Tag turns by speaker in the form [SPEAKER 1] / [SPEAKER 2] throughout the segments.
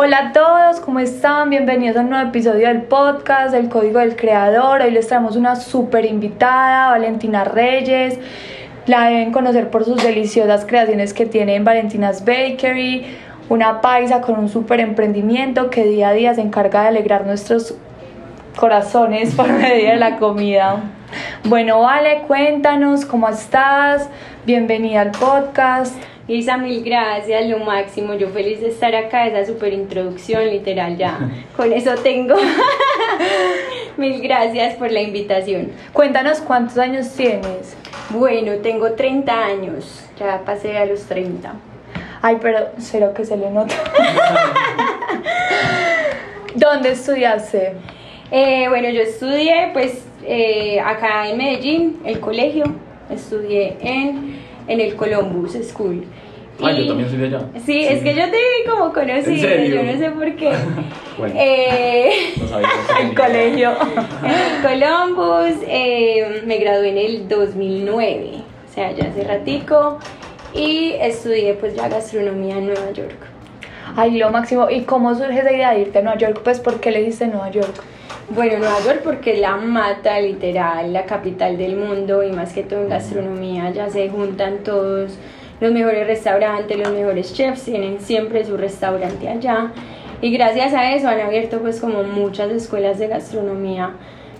[SPEAKER 1] Hola a todos, ¿cómo están? Bienvenidos a un nuevo episodio del podcast El Código del Creador. Hoy les traemos una súper invitada, Valentina Reyes. La deben conocer por sus deliciosas creaciones que tiene en Valentina's Bakery, una paisa con un súper emprendimiento que día a día se encarga de alegrar nuestros corazones por medio de la comida. Bueno, Vale, cuéntanos cómo estás. Bienvenida al podcast.
[SPEAKER 2] Isa, mil gracias, lo máximo. Yo feliz de estar acá, esa super introducción, literal, ya. Con eso tengo. mil gracias por la invitación.
[SPEAKER 1] Cuéntanos cuántos años tienes.
[SPEAKER 2] Bueno, tengo 30 años, ya pasé a los 30.
[SPEAKER 1] Ay, pero cero que se le nota. ¿Dónde estudiaste?
[SPEAKER 2] Eh, bueno, yo estudié pues eh, acá en Medellín, el colegio, estudié en, en el Columbus School.
[SPEAKER 3] Ah, yo también soy de allá.
[SPEAKER 2] Sí, es que yo te vi como conocida, yo no sé por qué.
[SPEAKER 3] bueno,
[SPEAKER 2] Eh,
[SPEAKER 3] no sabía.
[SPEAKER 1] El colegio.
[SPEAKER 2] en el Columbus eh, me gradué en el 2009, o sea, ya hace ratico, y estudié pues ya gastronomía en Nueva York.
[SPEAKER 1] Ay, lo máximo. ¿Y cómo surge esa idea de irte a Nueva York? Pues, ¿por qué le dijiste Nueva York?
[SPEAKER 2] Bueno, Nueva York porque es la mata literal, la capital del mundo y más que todo en gastronomía, ya se juntan todos los mejores restaurantes, los mejores chefs, tienen siempre su restaurante allá y gracias a eso han abierto pues como muchas escuelas de gastronomía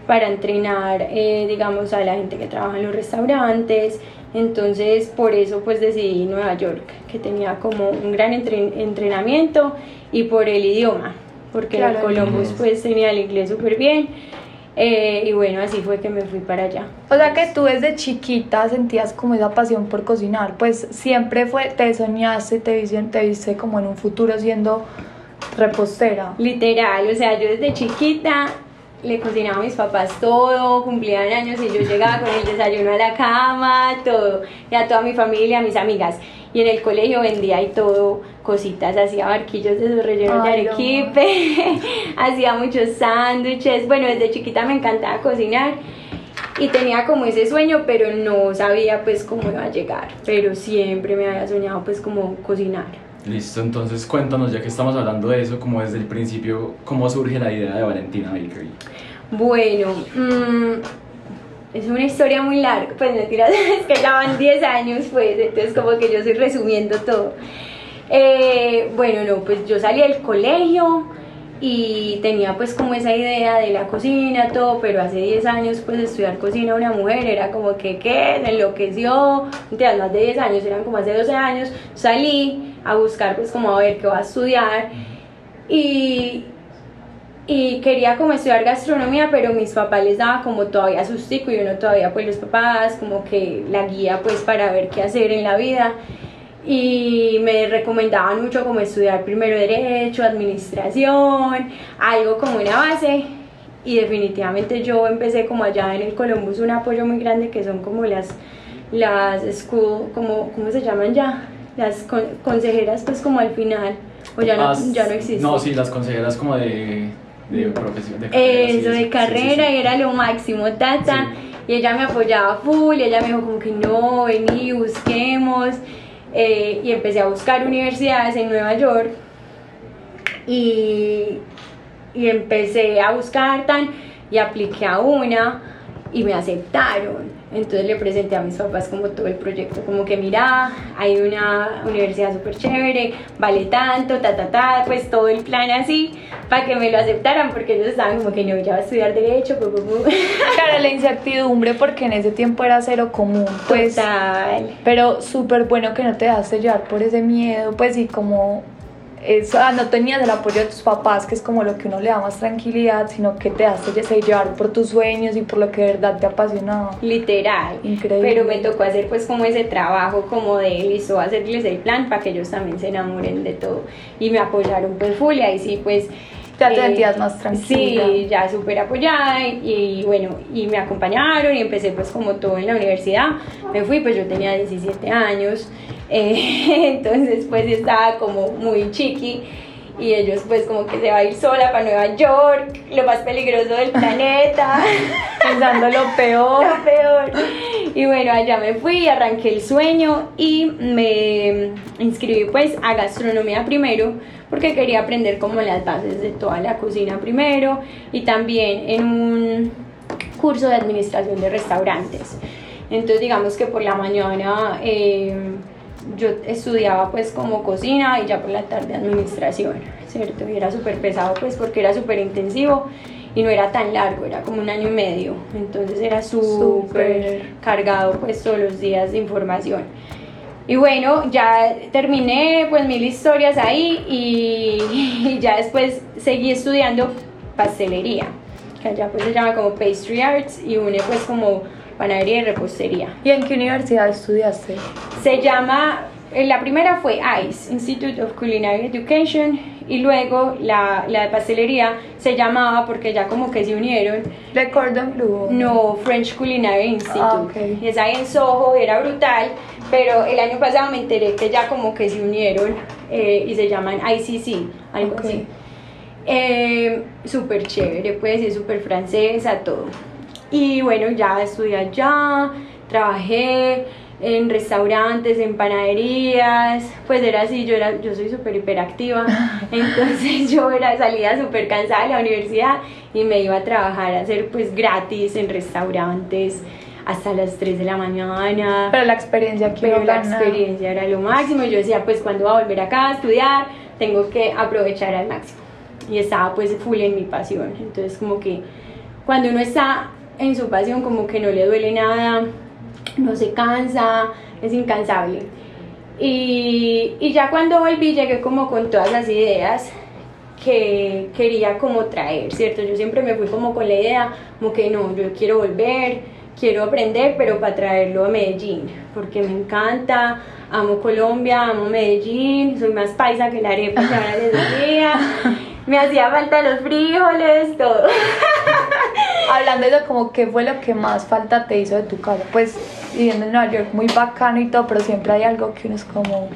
[SPEAKER 2] para entrenar, eh, digamos, a la gente que trabaja en los restaurantes. Entonces, por eso pues decidí Nueva York, que tenía como un gran entre- entrenamiento y por el idioma, porque
[SPEAKER 1] Claro,
[SPEAKER 2] el Columbus pues tenía el inglés súper bien. eh, y bueno, así fue que me fui para allá.
[SPEAKER 1] O sea que tú desde chiquita sentías como esa pasión por cocinar, pues siempre fue, te soñaste, te viste, te viste como en un futuro siendo repostera.
[SPEAKER 2] Literal, o sea, yo desde chiquita le cocinaba a mis papás todo, cumplían años y yo llegaba con el desayuno a la cama, todo, y a toda mi familia, a mis amigas. Y en el colegio vendía y todo, cositas, hacía barquillos de esos rellenos
[SPEAKER 1] Ay,
[SPEAKER 2] de
[SPEAKER 1] no.
[SPEAKER 2] arequipe, hacía muchos sándwiches, bueno, desde chiquita me encantaba cocinar. Y tenía como ese sueño, pero no sabía pues cómo iba a llegar. Pero siempre me había soñado pues como cocinar.
[SPEAKER 3] Listo, entonces cuéntanos, ya que estamos hablando de eso, como desde el principio, ¿cómo surge la idea de Valentina Bakery?
[SPEAKER 2] Bueno, mm, es una historia muy larga, pues mentiras, es que ya van 10 años, pues, entonces como que yo estoy resumiendo todo. Eh, bueno, no, pues yo salí del colegio y tenía pues como esa idea de la cocina, todo, pero hace 10 años pues estudiar cocina a una mujer era como que, ¿qué? Me enloqueció, mentiras, más de 10 años, eran como hace 12 años, salí a buscar pues como a ver qué va a estudiar y, y quería como estudiar gastronomía, pero mis papás les daba como todavía sustico y uno todavía pues los papás como que la guía pues para ver qué hacer en la vida y me recomendaban mucho como estudiar primero derecho, administración, algo como una base y definitivamente yo empecé como allá en el Columbus un apoyo muy grande que son como las las school como cómo se llaman ya las con- consejeras pues como al final o ya no,
[SPEAKER 3] Ah,
[SPEAKER 2] ya no existen
[SPEAKER 3] No, sí, las consejeras como de, de profesión, de carrera.
[SPEAKER 2] eso
[SPEAKER 3] sí,
[SPEAKER 2] de carrera
[SPEAKER 3] sí, sí.
[SPEAKER 2] era lo máximo, tata. Y ella me apoyaba full y ella me dijo como que no, vení, busquemos. Eh, y empecé a buscar universidades en Nueva York y, y empecé a buscar tan y apliqué a una y me aceptaron. Entonces le presenté a mis papás como todo el proyecto, como que mira, hay una universidad súper chévere, vale tanto, ta, ta, ta, pues todo el plan así, para que me lo aceptaran, porque ellos estaban como que no, ya va a estudiar derecho, pu, pu, pu.
[SPEAKER 1] Claro, la incertidumbre porque en ese tiempo era cero común, pues.
[SPEAKER 2] Total.
[SPEAKER 1] Pero súper bueno que no te dejaste llevar por ese miedo, pues y como eso, ah, no tenías el apoyo de tus papás, que es como lo que uno le da más tranquilidad, sino que te dejaste llevar por tus sueños y por lo que de verdad te apasionaba.
[SPEAKER 2] Literal.
[SPEAKER 1] Increíble.
[SPEAKER 2] Pero me tocó hacer pues como ese trabajo como de listo, hacerles el plan para que ellos también se enamoren de todo. Y me apoyaron pues full y ahí sí pues...
[SPEAKER 1] Ya te
[SPEAKER 2] eh,
[SPEAKER 1] sentías más tranquila.
[SPEAKER 2] Sí, ya súper apoyada y, y bueno, y me acompañaron y empecé pues como todo en la universidad. Me fui pues yo tenía 17 años, eh, entonces pues estaba como muy chiqui y ellos pues como que se va a ir sola para Nueva York, lo más peligroso del planeta.
[SPEAKER 1] Pensando lo peor.
[SPEAKER 2] Lo peor. Y bueno, allá me fui, arranqué el sueño y me inscribí pues a gastronomía primero porque quería aprender como las bases de toda la cocina primero y también en un curso de administración de restaurantes. Entonces digamos que por la mañana eh, yo estudiaba pues como cocina y ya por la tarde administración, ¿cierto? Y era súper pesado pues porque era súper intensivo y no era tan largo, era como un año y medio, entonces era súper cargado pues todos los días de información. Y bueno, ya terminé pues mil historias ahí y, ya después seguí estudiando pastelería, que allá pues se llama como Pastry Arts y une pues como panadería y repostería.
[SPEAKER 1] ¿Y en qué universidad estudiaste?
[SPEAKER 2] Se llama, eh, la primera fue ICE, Institute of Culinary Education, y luego la, la de pastelería se llamaba, porque ya como que se unieron,
[SPEAKER 1] ¿Le Cordon Bleu?
[SPEAKER 2] no, French Culinary Institute.
[SPEAKER 1] Ah, ok.
[SPEAKER 2] Y esa ahí en Soho era brutal, pero el año pasado me enteré que ya como que se unieron eh, y se llaman ICC, algo
[SPEAKER 1] Ok.
[SPEAKER 2] así. Eh, súper chévere, pues, es súper francesa, todo. Y bueno, ya estudié allá, trabajé en restaurantes, en panaderías, pues era así, yo, era, yo soy súper hiperactiva, entonces yo era, salía súper cansada de la universidad y me iba a trabajar a hacer pues gratis en restaurantes hasta las 3 de la mañana.
[SPEAKER 1] Pero la experiencia que
[SPEAKER 2] Pero la experiencia era lo máximo. y Yo decía, pues cuando voy a volver acá a estudiar, tengo que aprovechar al máximo. Y estaba pues full en mi pasión. Entonces como que cuando uno está en su pasión, como que no le duele nada, no se cansa, es incansable. Y, y ya cuando volví llegué como con todas las ideas que quería como traer, ¿cierto? Yo siempre me fui como con la idea, como que no, yo quiero volver, quiero aprender, pero para traerlo a Medellín, porque me encanta, amo Colombia, amo Medellín, soy más paisa que la arepa que ahora les decía, me hacía falta los frijoles, todo.
[SPEAKER 1] Hablando de eso, como qué fue lo que más falta te hizo de tu casa. Pues viviendo en Nueva York, muy bacano y todo, pero siempre hay algo que uno es como...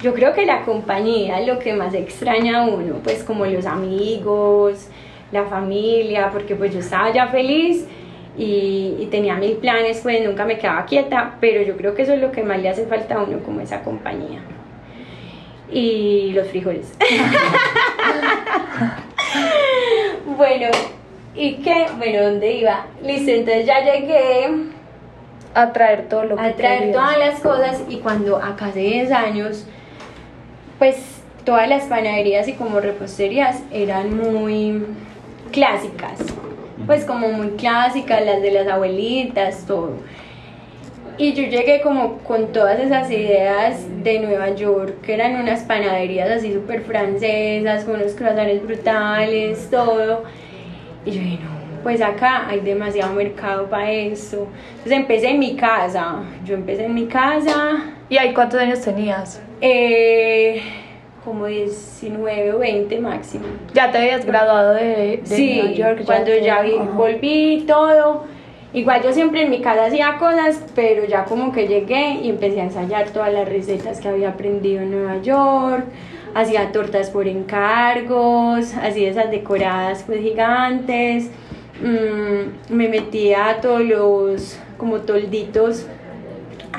[SPEAKER 2] Yo creo que la compañía es lo que más extraña a uno, pues como los amigos, la familia, porque pues yo estaba ya feliz y tenía mil planes, pues nunca me quedaba quieta, pero yo creo que eso es lo que más le hace falta a uno, como esa compañía. Y los frijoles. bueno, ¿y qué? Bueno, ¿dónde iba? Listo, entonces ya llegué
[SPEAKER 1] a traer todo lo que
[SPEAKER 2] a traer
[SPEAKER 1] querías.
[SPEAKER 2] todas las cosas y cuando acá hace 10 años, pues todas las panaderías y como reposterías eran muy clásicas, pues como muy clásicas, las de las abuelitas, todo. Y yo llegué como con todas esas ideas de Nueva York, que eran unas panaderías así súper francesas, con unos croissants brutales, todo. Y yo dije, no, pues acá hay demasiado mercado para esto. Entonces empecé en mi casa, yo empecé en mi casa,
[SPEAKER 1] ¿Y ahí cuántos años tenías?
[SPEAKER 2] eh, como 19 o 20 máximo.
[SPEAKER 1] Ya te habías graduado de, de
[SPEAKER 2] Sí,
[SPEAKER 1] Nueva York.
[SPEAKER 2] cuando
[SPEAKER 1] te-
[SPEAKER 2] ya vi- volví todo. Igual yo siempre en mi casa hacía cosas, pero ya como que llegué y empecé a ensayar todas las recetas que había aprendido en Nueva York. Hacía tortas por encargos, hacía esas decoradas pues gigantes. Mm, me metía a todos los como tolditos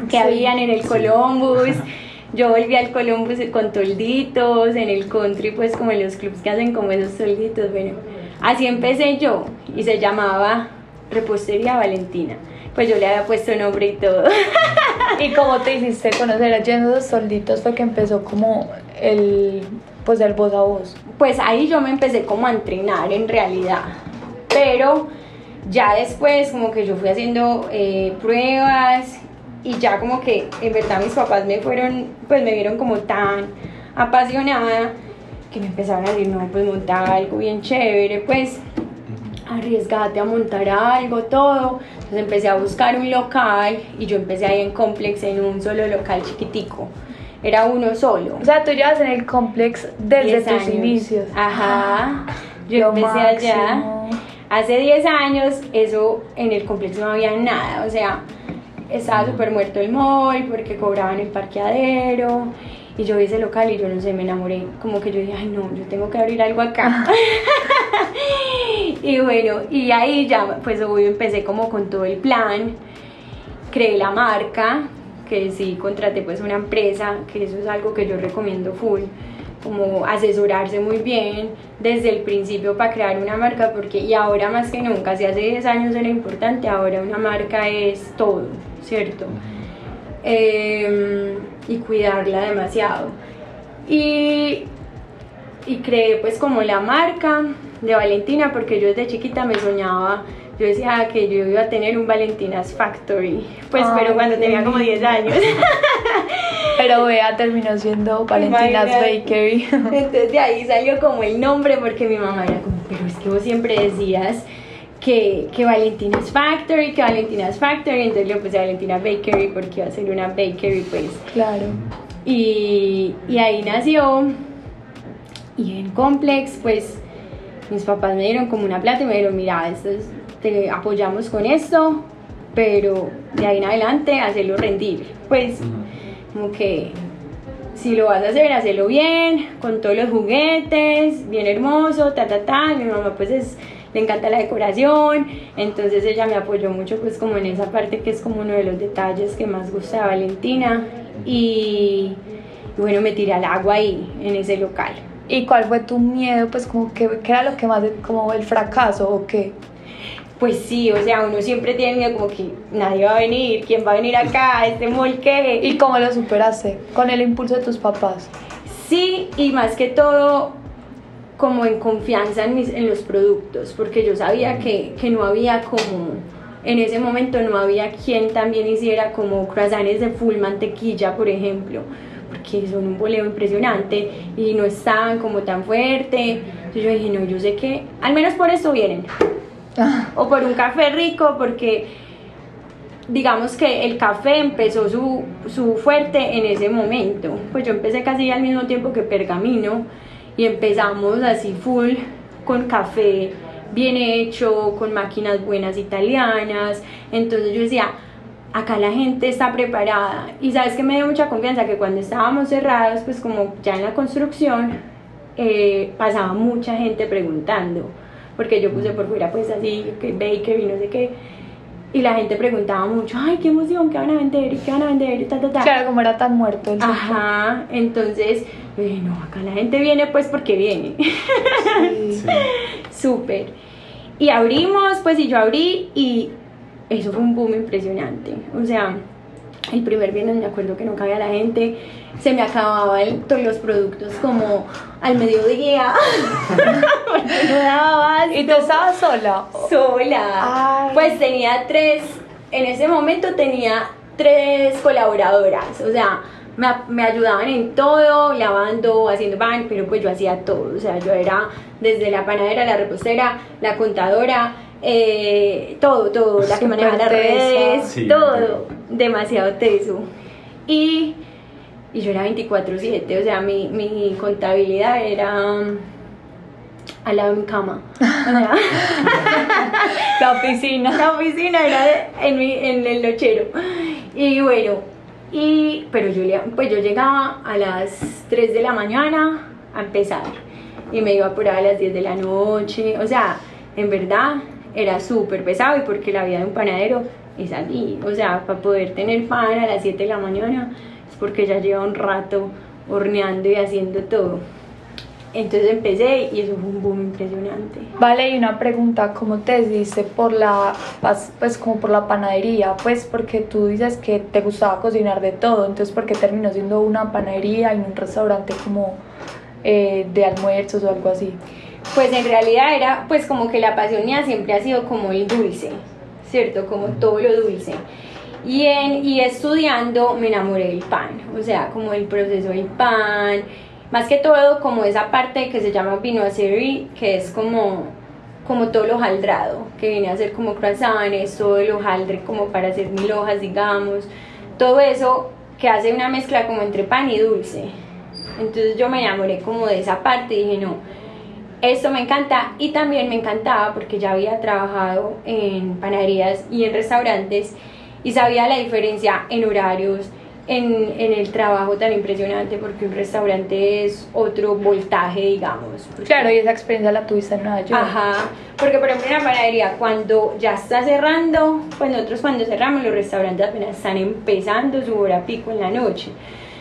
[SPEAKER 2] que
[SPEAKER 1] Sí.
[SPEAKER 2] habían en el Columbus. Yo volví al Columbus con tolditos, en el country, pues como en los clubs que hacen como esos tolditos. Bueno, así empecé yo y se llamaba Repostería Valentina. Pues yo le había puesto nombre y todo.
[SPEAKER 1] ¿Y cómo te hiciste conocer allá en esos solditos? Fue que empezó como el, pues el voz a voz.
[SPEAKER 2] Pues ahí yo me empecé como a entrenar en realidad. Pero ya después como que yo fui haciendo eh, pruebas y ya como que en verdad mis papás me fueron, pues me vieron como tan apasionada que me empezaron a decir, no, pues montar algo bien chévere, pues arriesgate a montar algo, todo. Entonces empecé a buscar un local y yo empecé ahí en Complex en un solo local chiquitico. Era uno solo.
[SPEAKER 1] O sea, tú llevas en el complex desde
[SPEAKER 2] 10
[SPEAKER 1] tus
[SPEAKER 2] años.
[SPEAKER 1] inicios.
[SPEAKER 2] Ajá. Yo
[SPEAKER 1] Lo
[SPEAKER 2] empecé allá.
[SPEAKER 1] máximo.
[SPEAKER 2] Hace 10 años, eso en el complejo no había nada. O sea, estaba súper muerto el mall porque cobraban el parqueadero. Y yo vi ese local y yo no sé, me enamoré. Como que yo dije, ay no, yo tengo que abrir algo acá. y bueno, y ahí ya, pues obvio, empecé como con todo el plan. Creé la marca, que sí contraté pues una empresa, que eso es algo que yo recomiendo full. como asesorarse muy bien desde el principio para crear una marca, porque y ahora más que nunca, si hace 10 años era importante, ahora una marca es todo, ¿cierto? Em, y cuidarla demasiado. Y, y creé pues como la marca de Valentina, porque yo desde chiquita me soñaba yo decía que yo iba a tener un Valentina's Factory, pues pero cuando tenía como 10 años.
[SPEAKER 1] pero vea, terminó siendo Valentina's Bakery.
[SPEAKER 2] Entonces de ahí salió como el nombre porque mi mamá era como, pero es que vos siempre decías que, que Valentina's Factory, que Valentina's Factory, entonces le puse Valentina Bakery porque iba a ser una bakery pues.
[SPEAKER 1] Claro.
[SPEAKER 2] Y, y ahí nació y en Complex pues mis papás me dieron como una plata y me dijeron, mira, esto es te apoyamos con esto, pero de ahí en adelante hacerlo rendir. Pues como que si lo vas a hacer, hacerlo bien, con todos los juguetes, bien hermoso, ta, ta, ta. Mi mamá pues es, le encanta la decoración, entonces ella me apoyó mucho pues como en esa parte que es como uno de los detalles que más gusta de Valentina. Y, bueno, me tiré al agua ahí, en ese local.
[SPEAKER 1] ¿Y cuál fue tu miedo? Pues como que, ¿qué era lo que más, como el fracaso o qué?
[SPEAKER 2] Pues sí, o sea, uno siempre tiene miedo como que nadie va a venir, ¿quién va a venir acá? Este molque.
[SPEAKER 1] ¿Y cómo lo superaste? ¿Con el impulso de tus papás?
[SPEAKER 2] Sí, y más que todo como en confianza en, mis, en los productos, porque yo sabía que, que no había como en ese momento no había quien también hiciera como croissants de full mantequilla, por ejemplo, porque son un boleo impresionante y no estaban como tan fuerte. Entonces yo dije, no, yo sé que al menos por eso vienen o por un café rico, porque digamos que el café empezó su, su, fuerte en ese momento. Pues yo empecé casi al mismo tiempo que Pergamino y empezamos así full con café bien hecho, con máquinas buenas italianas. Entonces yo decía, acá la gente está preparada. Y sabes que me dio mucha confianza que cuando estábamos cerrados, pues como ya en la construcción, eh, pasaba mucha gente preguntando porque yo puse por fuera pues así, que baker y no sé qué. Y la gente preguntaba mucho, ay, qué emoción, ¿qué van a vender? ¿Y qué van a vender? Ta, ta, ta.
[SPEAKER 1] Claro, como era tan muerto el
[SPEAKER 2] Ajá, entonces, no, acá la gente viene pues porque viene. Sí. Súper. Y abrimos, pues, y yo abrí y eso fue un boom impresionante. O sea, el primer viernes me acuerdo que no cabía la gente, se me acababan todos los productos como al mediodía, porque no daba
[SPEAKER 1] ¿Y tú estabas sola?
[SPEAKER 2] Sola. Pues tenía tres, en ese momento tenía tres colaboradoras, o sea, me, me, ayudaban en todo, lavando, haciendo pan, pero pues yo hacía todo, o sea, yo era desde la panadera, la repostera, la contadora, eh, todo, todo, la que manejaba las redes, todo, demasiado teso. Y, y yo era 24/7, o sea, mi, mi contabilidad era um, al lado de mi cama.
[SPEAKER 1] la oficina.
[SPEAKER 2] La oficina era en, mi, en el nochero. Y bueno, y, pero yo, pues yo llegaba a las 3 de la mañana a empezar y me iba por ahí a las 10 de la noche. O sea, en verdad era súper pesado y porque la vida de un panadero es así, o sea, para poder tener pan a las 7 de la mañana es porque ya lleva un rato horneando y haciendo todo. Entonces empecé y eso fue un boom impresionante.
[SPEAKER 1] Vale, y una pregunta, ¿cómo te decidiste por la, pues como por la panadería? Pues porque tú dices que te gustaba cocinar de todo, entonces ¿por qué terminó siendo una panadería y un restaurante como eh, de almuerzos o algo así?
[SPEAKER 2] Pues en realidad era pues como que la pasión mía siempre ha sido como el dulce, ¿cierto? Como todo lo dulce. Y, en, y estudiando me enamoré del pan, o sea, como el proceso del pan, más que todo como esa parte que se llama vinoiserie, que es como, como todo lo jaldrado, que viene a ser como croissants, todo el hojaldre como para hacer mil hojas, digamos, todo eso que hace una mezcla como entre pan y dulce. Entonces yo me enamoré como de esa parte y dije, no, esto me encanta y también me encantaba porque ya había trabajado en panaderías y en restaurantes y sabía la diferencia en horarios, en, en, el trabajo tan impresionante porque un restaurante es otro voltaje, digamos.
[SPEAKER 1] Claro, y esa experiencia la tuviste en Nueva York.
[SPEAKER 2] Ajá, porque por ejemplo en la panadería cuando ya está cerrando, pues nosotros cuando cerramos los restaurantes apenas están empezando su hora pico en la noche.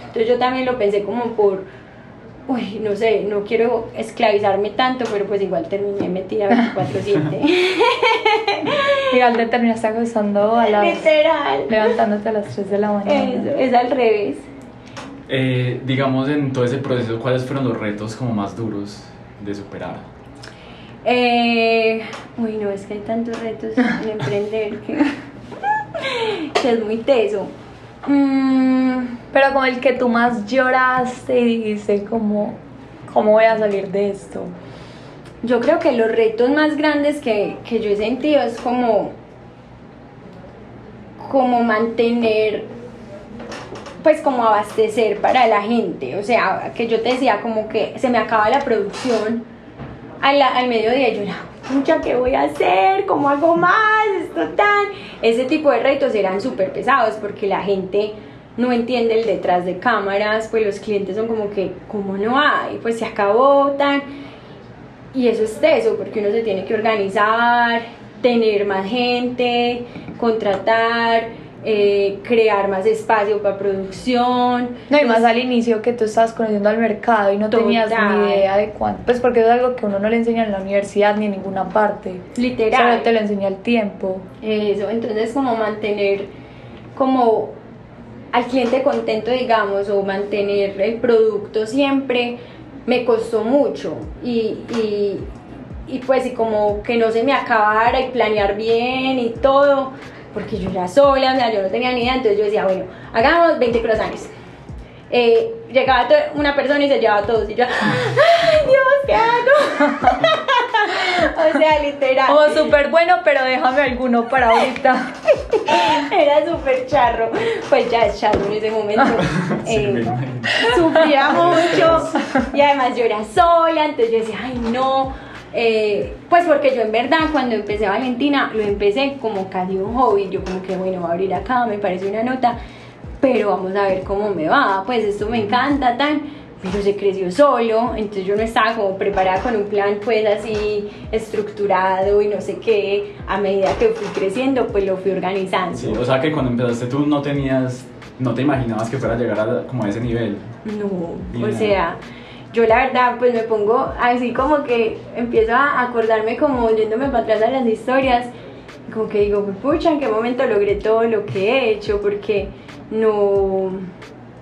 [SPEAKER 2] Entonces yo también lo pensé como por uy, no sé, no quiero esclavizarme tanto, pero pues igual terminé metida 24/7.
[SPEAKER 1] Igual te terminaste acostando a las...
[SPEAKER 2] Literal.
[SPEAKER 1] Levantándote a las 3 de la mañana.
[SPEAKER 2] Eso, es al revés.
[SPEAKER 3] Eh, digamos, en todo ese proceso, ¿cuáles fueron los retos como más duros de superar?
[SPEAKER 2] Eh, uy, no, es que hay tantos retos en emprender que, que es muy teso. Mm,
[SPEAKER 1] Pero como el que tú más lloraste y dijiste como, ¿cómo voy a salir de esto?
[SPEAKER 2] yo creo que los retos más grandes que, que yo he sentido es como, como mantener, pues como abastecer para la gente. O sea, que yo te decía como que se me acaba la producción al, al mediodía yo, mucha, ¿qué voy a hacer? ¿Cómo hago más? Esto tan... Ese tipo de retos eran súper pesados porque la gente no entiende el detrás de cámaras, pues los clientes son como que, ¿cómo no hay? Pues se acabó tan... Y eso es teso porque uno se tiene que organizar, tener más gente, contratar, eh, crear más espacio para producción.
[SPEAKER 1] No, y más al inicio que tú estabas conociendo al mercado y no tenías ni idea de cuánto. Pues porque es algo que uno no le enseña en la universidad ni en ninguna parte.
[SPEAKER 2] Literal.
[SPEAKER 1] Solo te lo enseña el tiempo.
[SPEAKER 2] Eso, entonces como mantener como al cliente contento, digamos, o mantener el producto siempre, me costó mucho. Y, y, y pues y como que no se me acabara y planear bien y todo, porque yo era sola, o sea, yo no tenía ni idea, entonces yo decía, bueno, hagamos 20 croissants. Eh, llegaba una persona y se llevaba todos y yo, ¡ay Dios, qué hago! o sea, literal.
[SPEAKER 1] Como súper bueno, pero déjame alguno para ahorita.
[SPEAKER 2] Era súper charro. Pues ya es charro en ese momento. Eh, sufría mucho y además yo era sola, entonces yo decía, ay no. Eh, pues porque yo en verdad cuando empecé Valentina lo empecé como casi un hobby, yo como que bueno voy a abrir acá, me parece una nota, pero vamos a ver cómo me va, pues esto me encanta, tan, pero se creció solo, entonces yo no estaba como preparada con un plan pues así estructurado y no sé qué, a medida que fui creciendo pues lo fui organizando.
[SPEAKER 3] Sí, o sea que cuando empezaste tú no tenías, no te imaginabas que fuera a llegar a, como a ese nivel.
[SPEAKER 2] No,
[SPEAKER 3] Bien.
[SPEAKER 2] o sea, yo la verdad pues me pongo así como que empiezo a acordarme como yéndome para atrás a las historias, como que digo, "Pues, pucha, en qué momento logré todo lo que he hecho, porque no,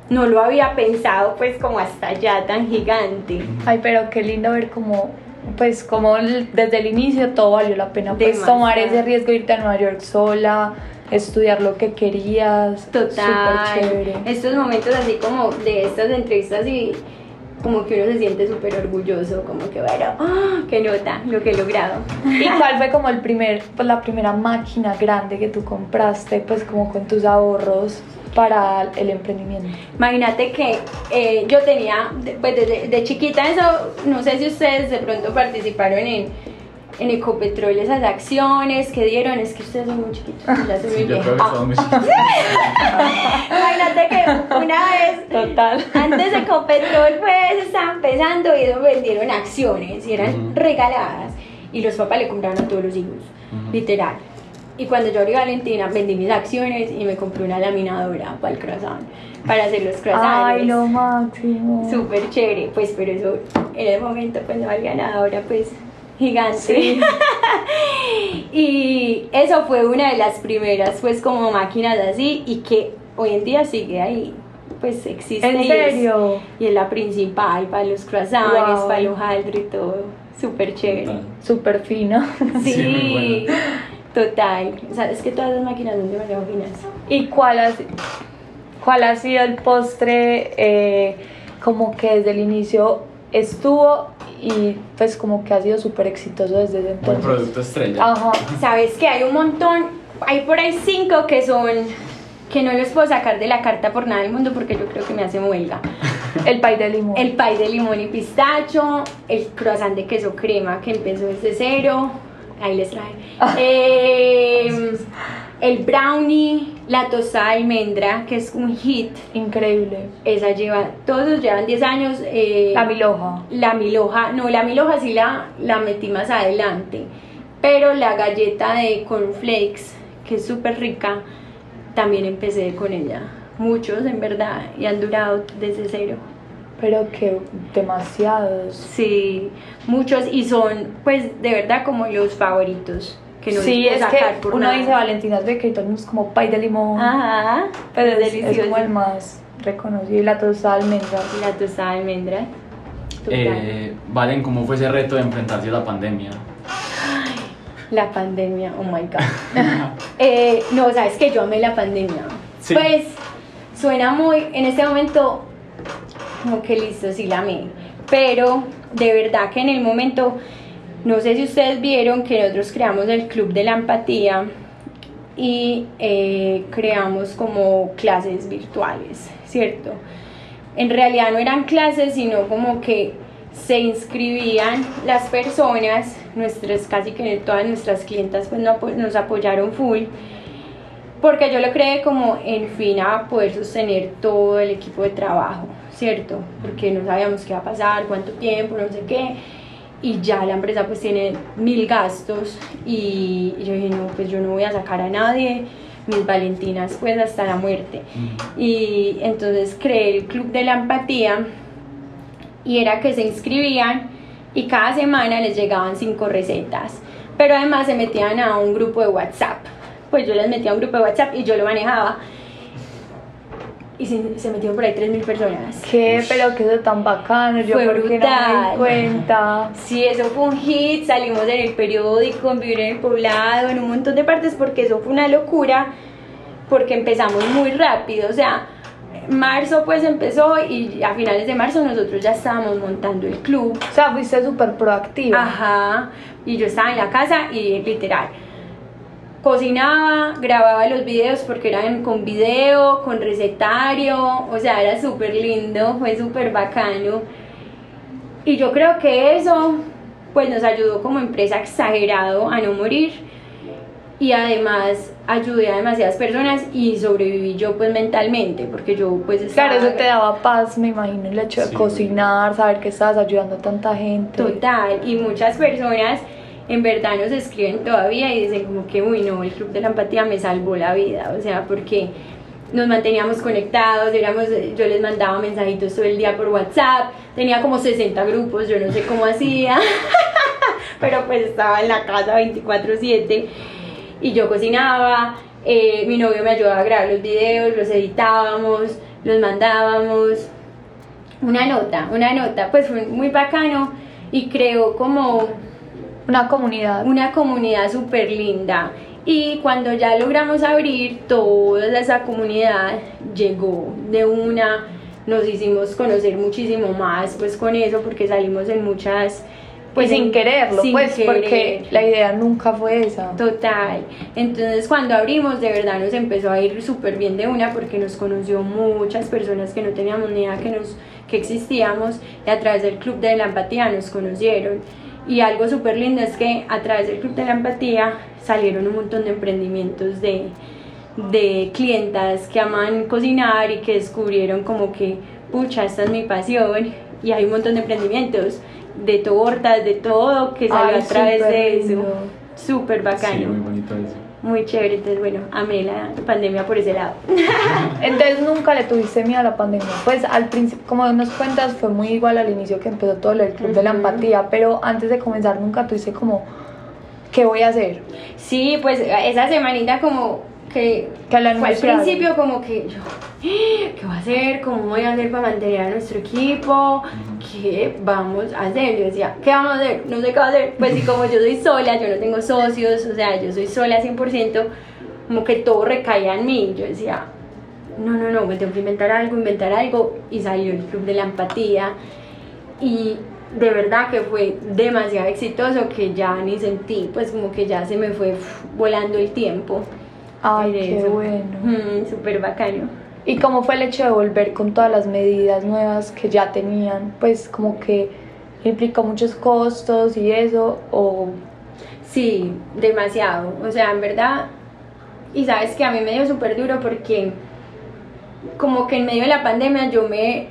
[SPEAKER 2] no lo había pensado pues como hasta allá tan gigante.
[SPEAKER 1] Ay, pero qué lindo ver como, pues como desde el inicio todo valió la pena. Pues
[SPEAKER 2] Demasiado.
[SPEAKER 1] tomar ese riesgo, irte a Nueva York sola, estudiar lo que querías.
[SPEAKER 2] Total. Estos momentos así como de estas entrevistas y como que uno se siente súper orgulloso, como que bueno, ¡ah! qué nota lo que he logrado.
[SPEAKER 1] ¿Y cuál fue como el primer, pues la primera máquina grande que tú compraste, pues como con tus ahorros para el emprendimiento?
[SPEAKER 2] Imagínate que eh, yo tenía, pues desde de chiquita eso, no sé si ustedes de pronto participaron en, en Ecopetrol, esas acciones que dieron, es que ustedes son muy chiquitos, yo ya soy muy
[SPEAKER 3] Sí, yo creo que
[SPEAKER 2] Ah,
[SPEAKER 3] muy chiquitos.
[SPEAKER 2] Imagínate que una vez,
[SPEAKER 1] Total.
[SPEAKER 2] antes de Ecopetrol pues estaba empezando y eso vendieron acciones y eran
[SPEAKER 3] Ujú.
[SPEAKER 2] regaladas y los papás le compraron a todos los hijos,
[SPEAKER 3] Ujú.
[SPEAKER 2] literal. Y cuando yo abrí Valentina, vendí mis acciones y me compré una laminadora para el croissant, para hacer los croissants.
[SPEAKER 1] Ay, lo máximo.
[SPEAKER 2] Súper chévere, pues, pero eso en el momento pues no valía nada, ahora pues gigante.
[SPEAKER 1] Sí.
[SPEAKER 2] y eso fue una de las primeras pues como máquinas así y que hoy en día sigue ahí, pues existe.
[SPEAKER 1] ¿En
[SPEAKER 2] y es-
[SPEAKER 1] serio?
[SPEAKER 2] Y es la principal para los croissants,
[SPEAKER 1] Wow.
[SPEAKER 2] para el hojaldre y todo, súper chévere.
[SPEAKER 1] Súper fina.
[SPEAKER 2] Sí, total. O sea, es que todas las máquinas son demasiado finas.
[SPEAKER 1] ¿Y cuál ha, cuál ha sido el postre eh, como que desde el inicio estuvo y pues como que ha sido súper exitoso desde ese entonces?
[SPEAKER 3] producto estrella.
[SPEAKER 1] Ajá.
[SPEAKER 2] Sabes que hay un montón, hay por ahí cinco que son, que no los puedo sacar de la carta por nada del mundo porque yo creo que me hacen huelga.
[SPEAKER 1] El pay de limón.
[SPEAKER 2] El pie de limón y pistacho, el croissant de queso crema que empezó desde cero, ahí les traje. Eh, el brownie, la tostada de almendra, que es un hit,
[SPEAKER 1] Increíble.
[SPEAKER 2] esa lleva, todos llevan 10 años. eh,
[SPEAKER 1] La milhoja.
[SPEAKER 2] la milhoja, no, la milhoja sí la, la metí más adelante, pero la galleta de cornflakes, que es súper rica, también empecé con ella. Muchos, en verdad, y han durado desde cero.
[SPEAKER 1] Pero que demasiados.
[SPEAKER 2] Sí, muchos y son pues de verdad como los favoritos que no
[SPEAKER 1] sí,
[SPEAKER 2] les
[SPEAKER 1] es
[SPEAKER 2] puedo
[SPEAKER 1] que
[SPEAKER 2] sacar por
[SPEAKER 1] uno
[SPEAKER 2] nada.
[SPEAKER 1] dice Valentinas Bakery, todo el mundo es como pay de limón.
[SPEAKER 2] Ajá,
[SPEAKER 1] pero
[SPEAKER 2] es delicioso.
[SPEAKER 1] como el más reconocido. Y la tostada de almendras.
[SPEAKER 2] Y la tostada de almendra.
[SPEAKER 3] Eh, Valen, ¿cómo fue ese reto de enfrentarse a la pandemia?
[SPEAKER 2] La pandemia, oh my god. Eh, no, sabes que yo amé la pandemia.
[SPEAKER 3] Sí.
[SPEAKER 2] Pues suena muy, en este momento, como que listo, sí la amé. Pero de verdad que en el momento, no sé si ustedes vieron que nosotros creamos el Club de la Empatía y eh, creamos como clases virtuales, ¿cierto? En realidad no eran clases, sino como que se inscribían las personas, nuestras casi que todas nuestras clientas pues nos apoyaron full, porque yo lo creé como en fin a poder sostener todo el equipo de trabajo, ¿cierto? Porque no sabíamos qué va a pasar, cuánto tiempo, no sé qué, y ya la empresa pues tiene mil gastos y, y yo dije, no, pues yo no voy a sacar a nadie, mis valentinas pues hasta la muerte. Y entonces creé el Club de la Empatía y era que se inscribían y cada semana les llegaban cinco recetas. Pero además se metían a un grupo de WhatsApp. Pues yo les metía a un grupo de WhatsApp y yo lo manejaba. Y se, se metieron por ahí 3.000 personas.
[SPEAKER 1] Qué, pero que eso tan bacano. Yo
[SPEAKER 2] Fue
[SPEAKER 1] porque no me
[SPEAKER 2] brutal.
[SPEAKER 1] di cuenta.
[SPEAKER 2] Sí, eso fue un hit, salimos en el periódico, en Vivir en el Poblado, en un montón de partes, porque eso fue una locura, porque empezamos muy rápido, o sea, marzo pues empezó y a finales de marzo nosotros ya estábamos montando el club,
[SPEAKER 1] O sea, fuiste súper proactiva.
[SPEAKER 2] ajá, y yo estaba en la casa y literal, cocinaba, grababa los videos porque eran con video, con recetario, o sea, era súper lindo, fue súper bacano. Y yo creo que eso pues nos ayudó como empresa exagerado a no morir y además ayudé a demasiadas personas y sobreviví yo pues mentalmente porque yo pues estaba
[SPEAKER 1] Claro, eso te daba paz, me imagino, el hecho de
[SPEAKER 3] Sí.
[SPEAKER 1] cocinar, saber que estabas ayudando a tanta gente.
[SPEAKER 2] total y muchas personas en verdad nos escriben todavía y dicen como que uy no el club de la empatía me salvó la vida o sea porque nos manteníamos conectados, éramos, yo les mandaba mensajitos todo el día por WhatsApp, tenía como 60 grupos, yo no sé cómo hacía, pero pues estaba en la casa 24/7 y yo cocinaba, eh, mi novio me ayudaba a grabar los videos, los editábamos, los mandábamos, una nota, una nota, pues fue muy bacano y creo como
[SPEAKER 1] Una comunidad.
[SPEAKER 2] una comunidad súper linda. Y cuando ya logramos abrir, toda esa comunidad llegó de una, nos hicimos conocer muchísimo más pues con eso porque salimos en muchas...
[SPEAKER 1] Pues sin quererlo,
[SPEAKER 2] sin
[SPEAKER 1] pues porque la idea nunca fue esa.
[SPEAKER 2] Total. Entonces cuando abrimos de verdad nos empezó a ir súper bien de una porque nos conoció muchas personas que no teníamos ni idea que, nos, que existíamos y a través del Club de la Empatía nos conocieron. Y algo súper lindo es que a través del Club de la Empatía salieron un montón de emprendimientos de, de clientas que aman cocinar y que descubrieron como que, pucha, esta es mi pasión. Y hay un montón de emprendimientos, de tortas, de todo que salió
[SPEAKER 1] Ay,
[SPEAKER 2] a través de eso. Súper bacano.
[SPEAKER 3] Sí, muy bonito eso.
[SPEAKER 2] Muy chévere, entonces bueno, amé la pandemia por ese lado.
[SPEAKER 1] Entonces nunca le tuviste miedo a la pandemia. Pues al principio, como nos cuentas, fue muy igual al inicio que empezó todo el club de la empatía, pero antes de comenzar nunca tuviste como, ¿qué voy a hacer?
[SPEAKER 2] Sí, pues esa semanita como que
[SPEAKER 1] Que lo
[SPEAKER 2] fue al principio como que yo, "Ah, ¿qué voy a hacer? ¿Cómo voy a hacer para mantener a nuestro equipo? ¿Qué vamos a hacer? Yo decía, ¿qué vamos a hacer? No sé qué va a hacer. Pues y como yo soy sola, yo no tengo socios, o sea, yo soy sola 100%, como que todo recaía en mí. Yo decía, no, no, no, me tengo que inventar algo, inventar algo. Y salió el Club de la Empatía. Y de verdad que fue demasiado exitoso que ya ni sentí, pues como que ya se me fue volando el tiempo.
[SPEAKER 1] Ay, qué
[SPEAKER 2] eso.
[SPEAKER 1] bueno.
[SPEAKER 2] Mm, Súper bacano.
[SPEAKER 1] ¿Y cómo fue el hecho de volver con todas las medidas nuevas que ya tenían? Pues como que implicó muchos costos y eso, o
[SPEAKER 2] Sí, demasiado. O sea, en verdad. Y sabes que a mí me dio súper duro porque como que en medio de la pandemia yo me,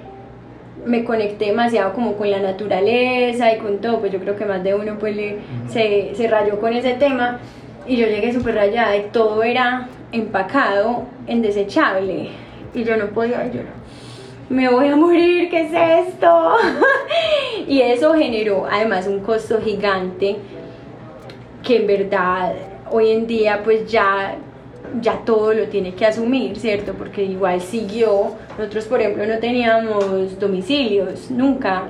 [SPEAKER 2] me conecté demasiado como con la naturaleza y con todo, pues yo creo que más de uno pues le- se, se rayó con ese tema y yo llegué súper rayada y todo era empacado en desechable y yo no podía, yo me voy a morir, ¿qué es esto? y eso generó además un costo gigante que en verdad hoy en día pues ya ya todo lo tiene que asumir, ¿cierto? Porque igual siguió, nosotros por ejemplo no teníamos domicilios nunca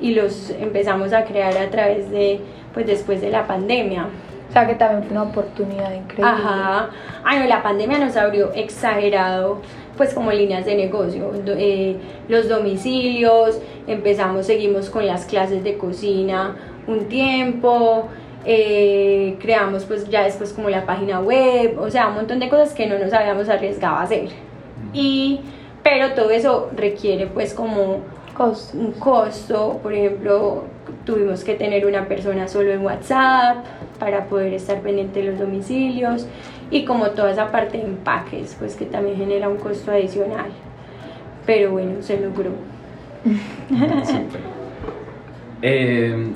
[SPEAKER 2] y los empezamos a crear a través de, pues después de la pandemia.
[SPEAKER 1] O sea que también fue una oportunidad increíble.
[SPEAKER 2] Ajá. Ay, no, la pandemia nos abrió exagerado, pues como líneas de negocio. Eh, los domicilios, empezamos, seguimos con las clases de cocina un tiempo, eh, creamos pues ya después como la página web, o sea, un montón de cosas que no nos habíamos arriesgado a hacer. Y, pero todo eso requiere pues como un costo, por ejemplo, tuvimos que tener una persona solo en WhatsApp para poder estar pendiente de los domicilios y como toda esa parte de empaques, pues que también genera un costo adicional. Pero bueno, se logró.
[SPEAKER 3] eh,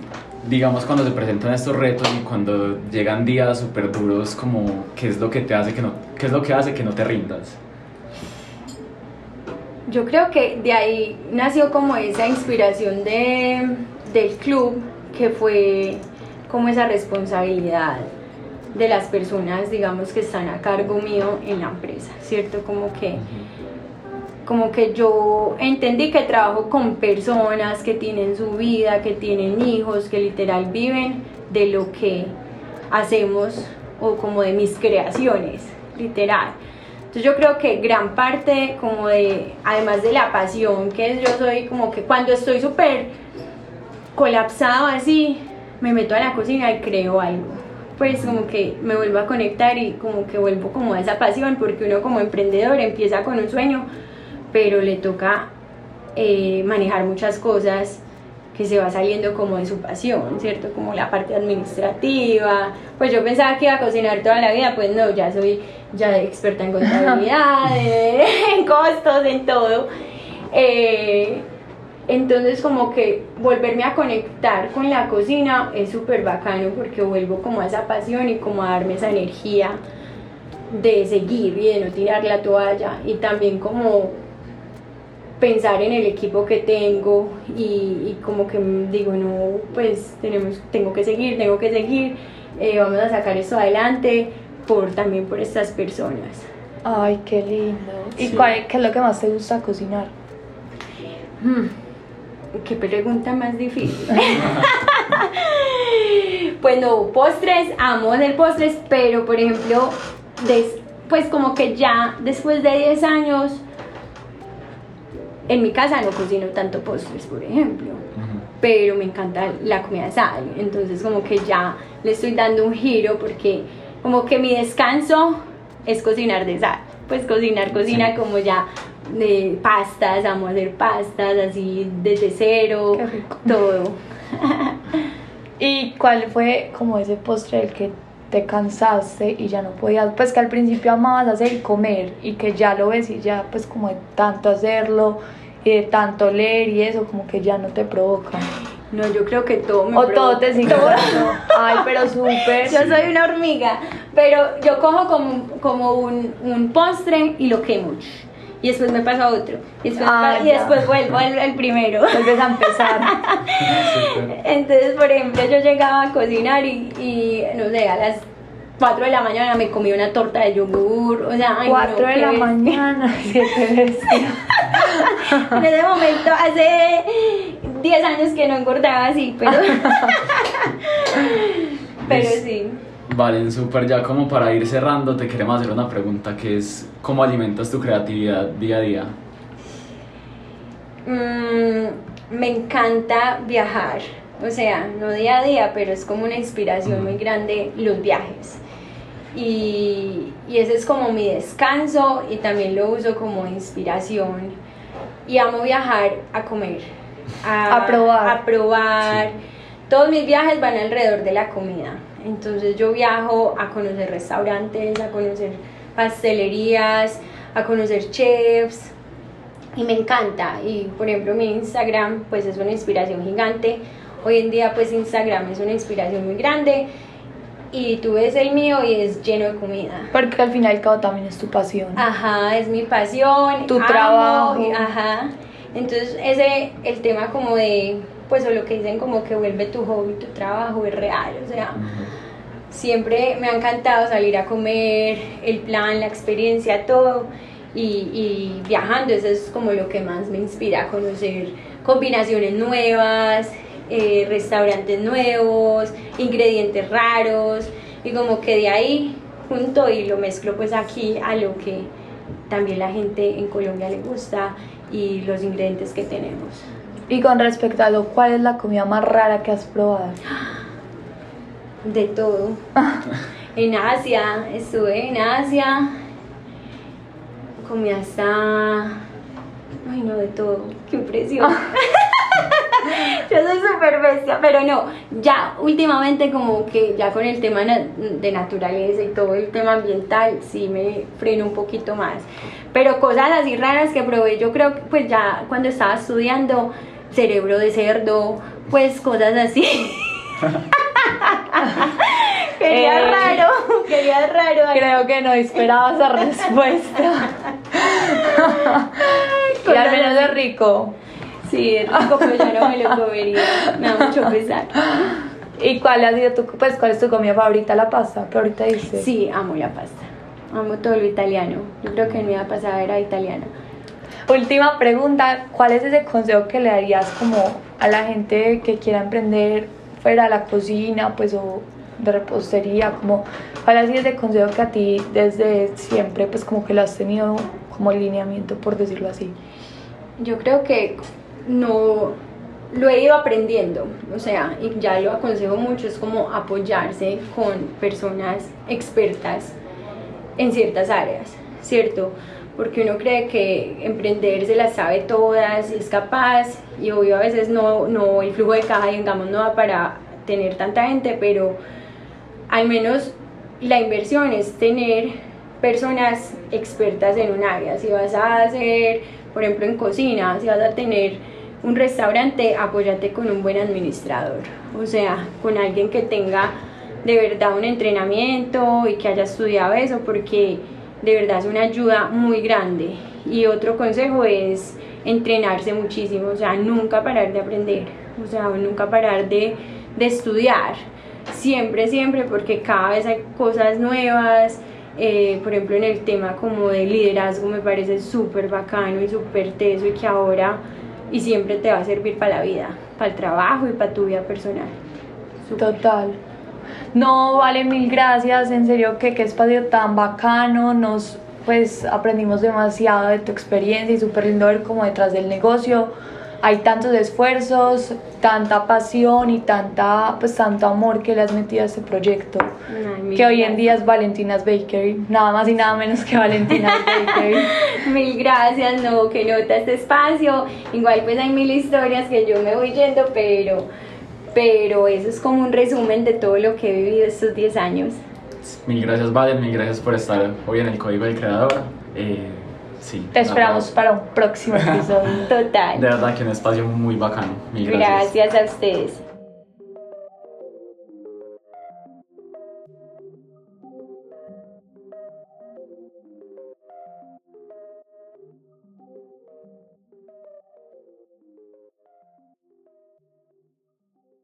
[SPEAKER 3] digamos, cuando se presentan estos retos y cuando llegan días súper duros, como, ¿qué es lo que te hace que no, qué es lo que hace que no te rindas?
[SPEAKER 2] Yo creo que de ahí nació como esa inspiración de, del club, que fue como esa responsabilidad de las personas, digamos, que están a cargo mío en la empresa, ¿cierto? Como que como que yo entendí que trabajo con personas que tienen su vida, que tienen hijos, que literal viven de lo que hacemos o como de mis creaciones, literal. Entonces yo creo que gran parte como de, además de la pasión, que yo soy como que cuando estoy súper colapsado así, me meto a la cocina y creo algo. Pues como que me vuelvo a conectar y como que vuelvo como a esa pasión, porque uno como emprendedor empieza con un sueño, pero le toca eh, manejar muchas cosas que se va saliendo como de su pasión, ¿cierto? Como la parte administrativa. Pues yo pensaba que iba a cocinar toda la vida, pues no, ya soy ya experta en contabilidad, en costos, en todo. Eh, entonces como que volverme a conectar con la cocina es súper bacano porque vuelvo como a esa pasión y como a darme esa energía de seguir y de no tirar la toalla y también como pensar en el equipo que tengo y, como que digo, no, pues tenemos, tengo que seguir, tengo que seguir, eh, vamos a sacar esto adelante por, también por estas personas.
[SPEAKER 1] Ay, qué lindo. ¿Y cuál, qué es lo que más te gusta cocinar?
[SPEAKER 2] Hmm, qué pregunta más difícil. pues no, postres, amo hacer postres, pero por ejemplo, pues como que ya después de 10 años en mi casa no cocino tanto postres, por ejemplo, pero me encanta la comida sal, entonces como que ya le estoy dando un giro porque como que mi descanso es cocinar de sal, pues cocinar, cocina como ya de pastas, amo hacer pastas así desde cero, todo.
[SPEAKER 1] ¿Y cuál fue como ese postre del que te cansaste y ya no podías, pues que al principio amabas hacer y comer y que ya lo ves y ya pues como de tanto hacerlo y de tanto leer y eso como que ya no te provoca.
[SPEAKER 2] No, yo creo que todo me
[SPEAKER 1] O todo te sigue Ay, pero súper.
[SPEAKER 2] Yo soy una hormiga, pero yo cojo como, como un, un postre y lo quemo y después me paso a otro y después, ah, y después vuelvo al, primero.
[SPEAKER 1] Vuelves a empezar.
[SPEAKER 2] Entonces, por ejemplo, yo llegaba a cocinar y, y, no sé, a las 4 de la mañana me comí una torta de yogur, o sea,
[SPEAKER 1] ay, 4 de la mañana, 7
[SPEAKER 2] En ese momento, hace 10 años que no engordaba así, pero... pero sí.
[SPEAKER 3] Vale, súper. Ya como para ir cerrando, te queremos hacer una pregunta que es, ¿cómo alimentas tu creatividad día a día?
[SPEAKER 2] Mm, me encanta viajar, o sea, no día a día, pero es como una inspiración muy grande los viajes. Y, y, ese es como mi descanso y también lo uso como inspiración. Y amo viajar a comer,
[SPEAKER 1] a, probar.
[SPEAKER 2] A probar. Todos mis viajes van alrededor de la comida. Entonces yo viajo a conocer restaurantes, a conocer pastelerías, a conocer chefs y me encanta. Y por ejemplo mi Instagram pues es una inspiración gigante. Hoy en día pues Instagram es una inspiración muy grande y tú ves el mío y es lleno de comida.
[SPEAKER 1] Porque al final y al cabo también es tu pasión.
[SPEAKER 2] Ajá, es mi pasión.
[SPEAKER 1] Tu trabajo.
[SPEAKER 2] ajá. Entonces ese, el tema como de, pues o lo que dicen como que vuelve tu hobby, tu trabajo, es real, o sea, siempre me ha encantado salir a comer, el plan, la experiencia, todo, y, viajando, eso es como lo que más me inspira a conocer combinaciones nuevas, eh, restaurantes nuevos, ingredientes raros, y como que de ahí junto y lo mezclo pues aquí a lo que también la gente en Colombia le gusta y los ingredientes que tenemos.
[SPEAKER 1] Y con respecto a lo, ¿cuál es la comida más rara que has probado?
[SPEAKER 2] De todo. en Asia, estuve en Asia, comí hasta... Ay no, de todo, qué impresión. Yo soy súper bestia, pero no, ya últimamente como que ya con el tema de naturaleza y todo el tema ambiental sí me freno un poquito más. Pero cosas así raras que probé, yo creo que pues ya cuando estaba estudiando, cerebro de cerdo, pues cosas así. quería
[SPEAKER 1] Eh,
[SPEAKER 2] raro, quería raro.
[SPEAKER 1] Creo que no esperaba esa respuesta. y al menos es rico.
[SPEAKER 2] Sí, es rico, pero ya no me lo comería. Me da mucho pesar.
[SPEAKER 1] ¿Y cuál ha sido tu, pues, cuál es tu comida favorita? La pasta, que ahorita dices.
[SPEAKER 2] Sí, amo la pasta. Amo todo lo italiano. Yo creo que en mi pasada era italiana.
[SPEAKER 1] Última pregunta, ¿cuál es ese consejo que le darías como a la gente que quiera emprender fuera de la cocina, pues o de repostería, como cuál ha sido ese consejo que a ti desde siempre pues como que lo has tenido como lineamiento por decirlo así?
[SPEAKER 2] Yo creo que no lo he ido aprendiendo, o sea, y ya lo aconsejo mucho, es como apoyarse con personas expertas en ciertas áreas, ¿cierto? Porque uno cree que emprender se las sabe todas, es capaz, y obvio a veces no, no el flujo de caja, digamos, no da para tener tanta gente, pero al menos la inversión es tener personas expertas en un área. Si vas a hacer, por ejemplo, en cocina, si vas a tener un restaurante, apóyate con un buen administrador, o sea, con alguien que tenga de verdad un entrenamiento y que haya estudiado eso, porque de verdad es una ayuda muy grande. Y otro consejo es entrenarse muchísimo, o sea, nunca parar de aprender, o sea, nunca parar de, de estudiar, siempre, siempre, porque cada vez hay cosas nuevas. Eh, por ejemplo, en el tema como de liderazgo me parece súper bacano y súper teso y que ahora y siempre te va a servir para la vida, para el trabajo y para tu vida personal.
[SPEAKER 1] Total. No, vale, mil gracias, en serio que qué espacio tan bacano, nos pues aprendimos demasiado de tu experiencia y súper lindo ver como detrás del negocio hay tantos esfuerzos, tanta pasión y tanta, pues tanto amor que le has metido a este proyecto,
[SPEAKER 2] Ay,
[SPEAKER 1] que hoy en día es Valentina's Bakery, nada más y nada menos que Valentina's Bakery.
[SPEAKER 2] Mil gracias, no, que nota este espacio. Igual pues hay mil historias que yo me voy yendo, pero, pero eso es como un resumen de todo lo que he vivido estos 10 años.
[SPEAKER 3] Mil gracias, Valen, mil gracias por estar hoy en el Código del Creador. Eh, sí,
[SPEAKER 1] Te esperamos para un próximo episodio.
[SPEAKER 2] Total.
[SPEAKER 3] De verdad que un espacio muy bacano. Mil gracias.
[SPEAKER 2] Gracias a ustedes.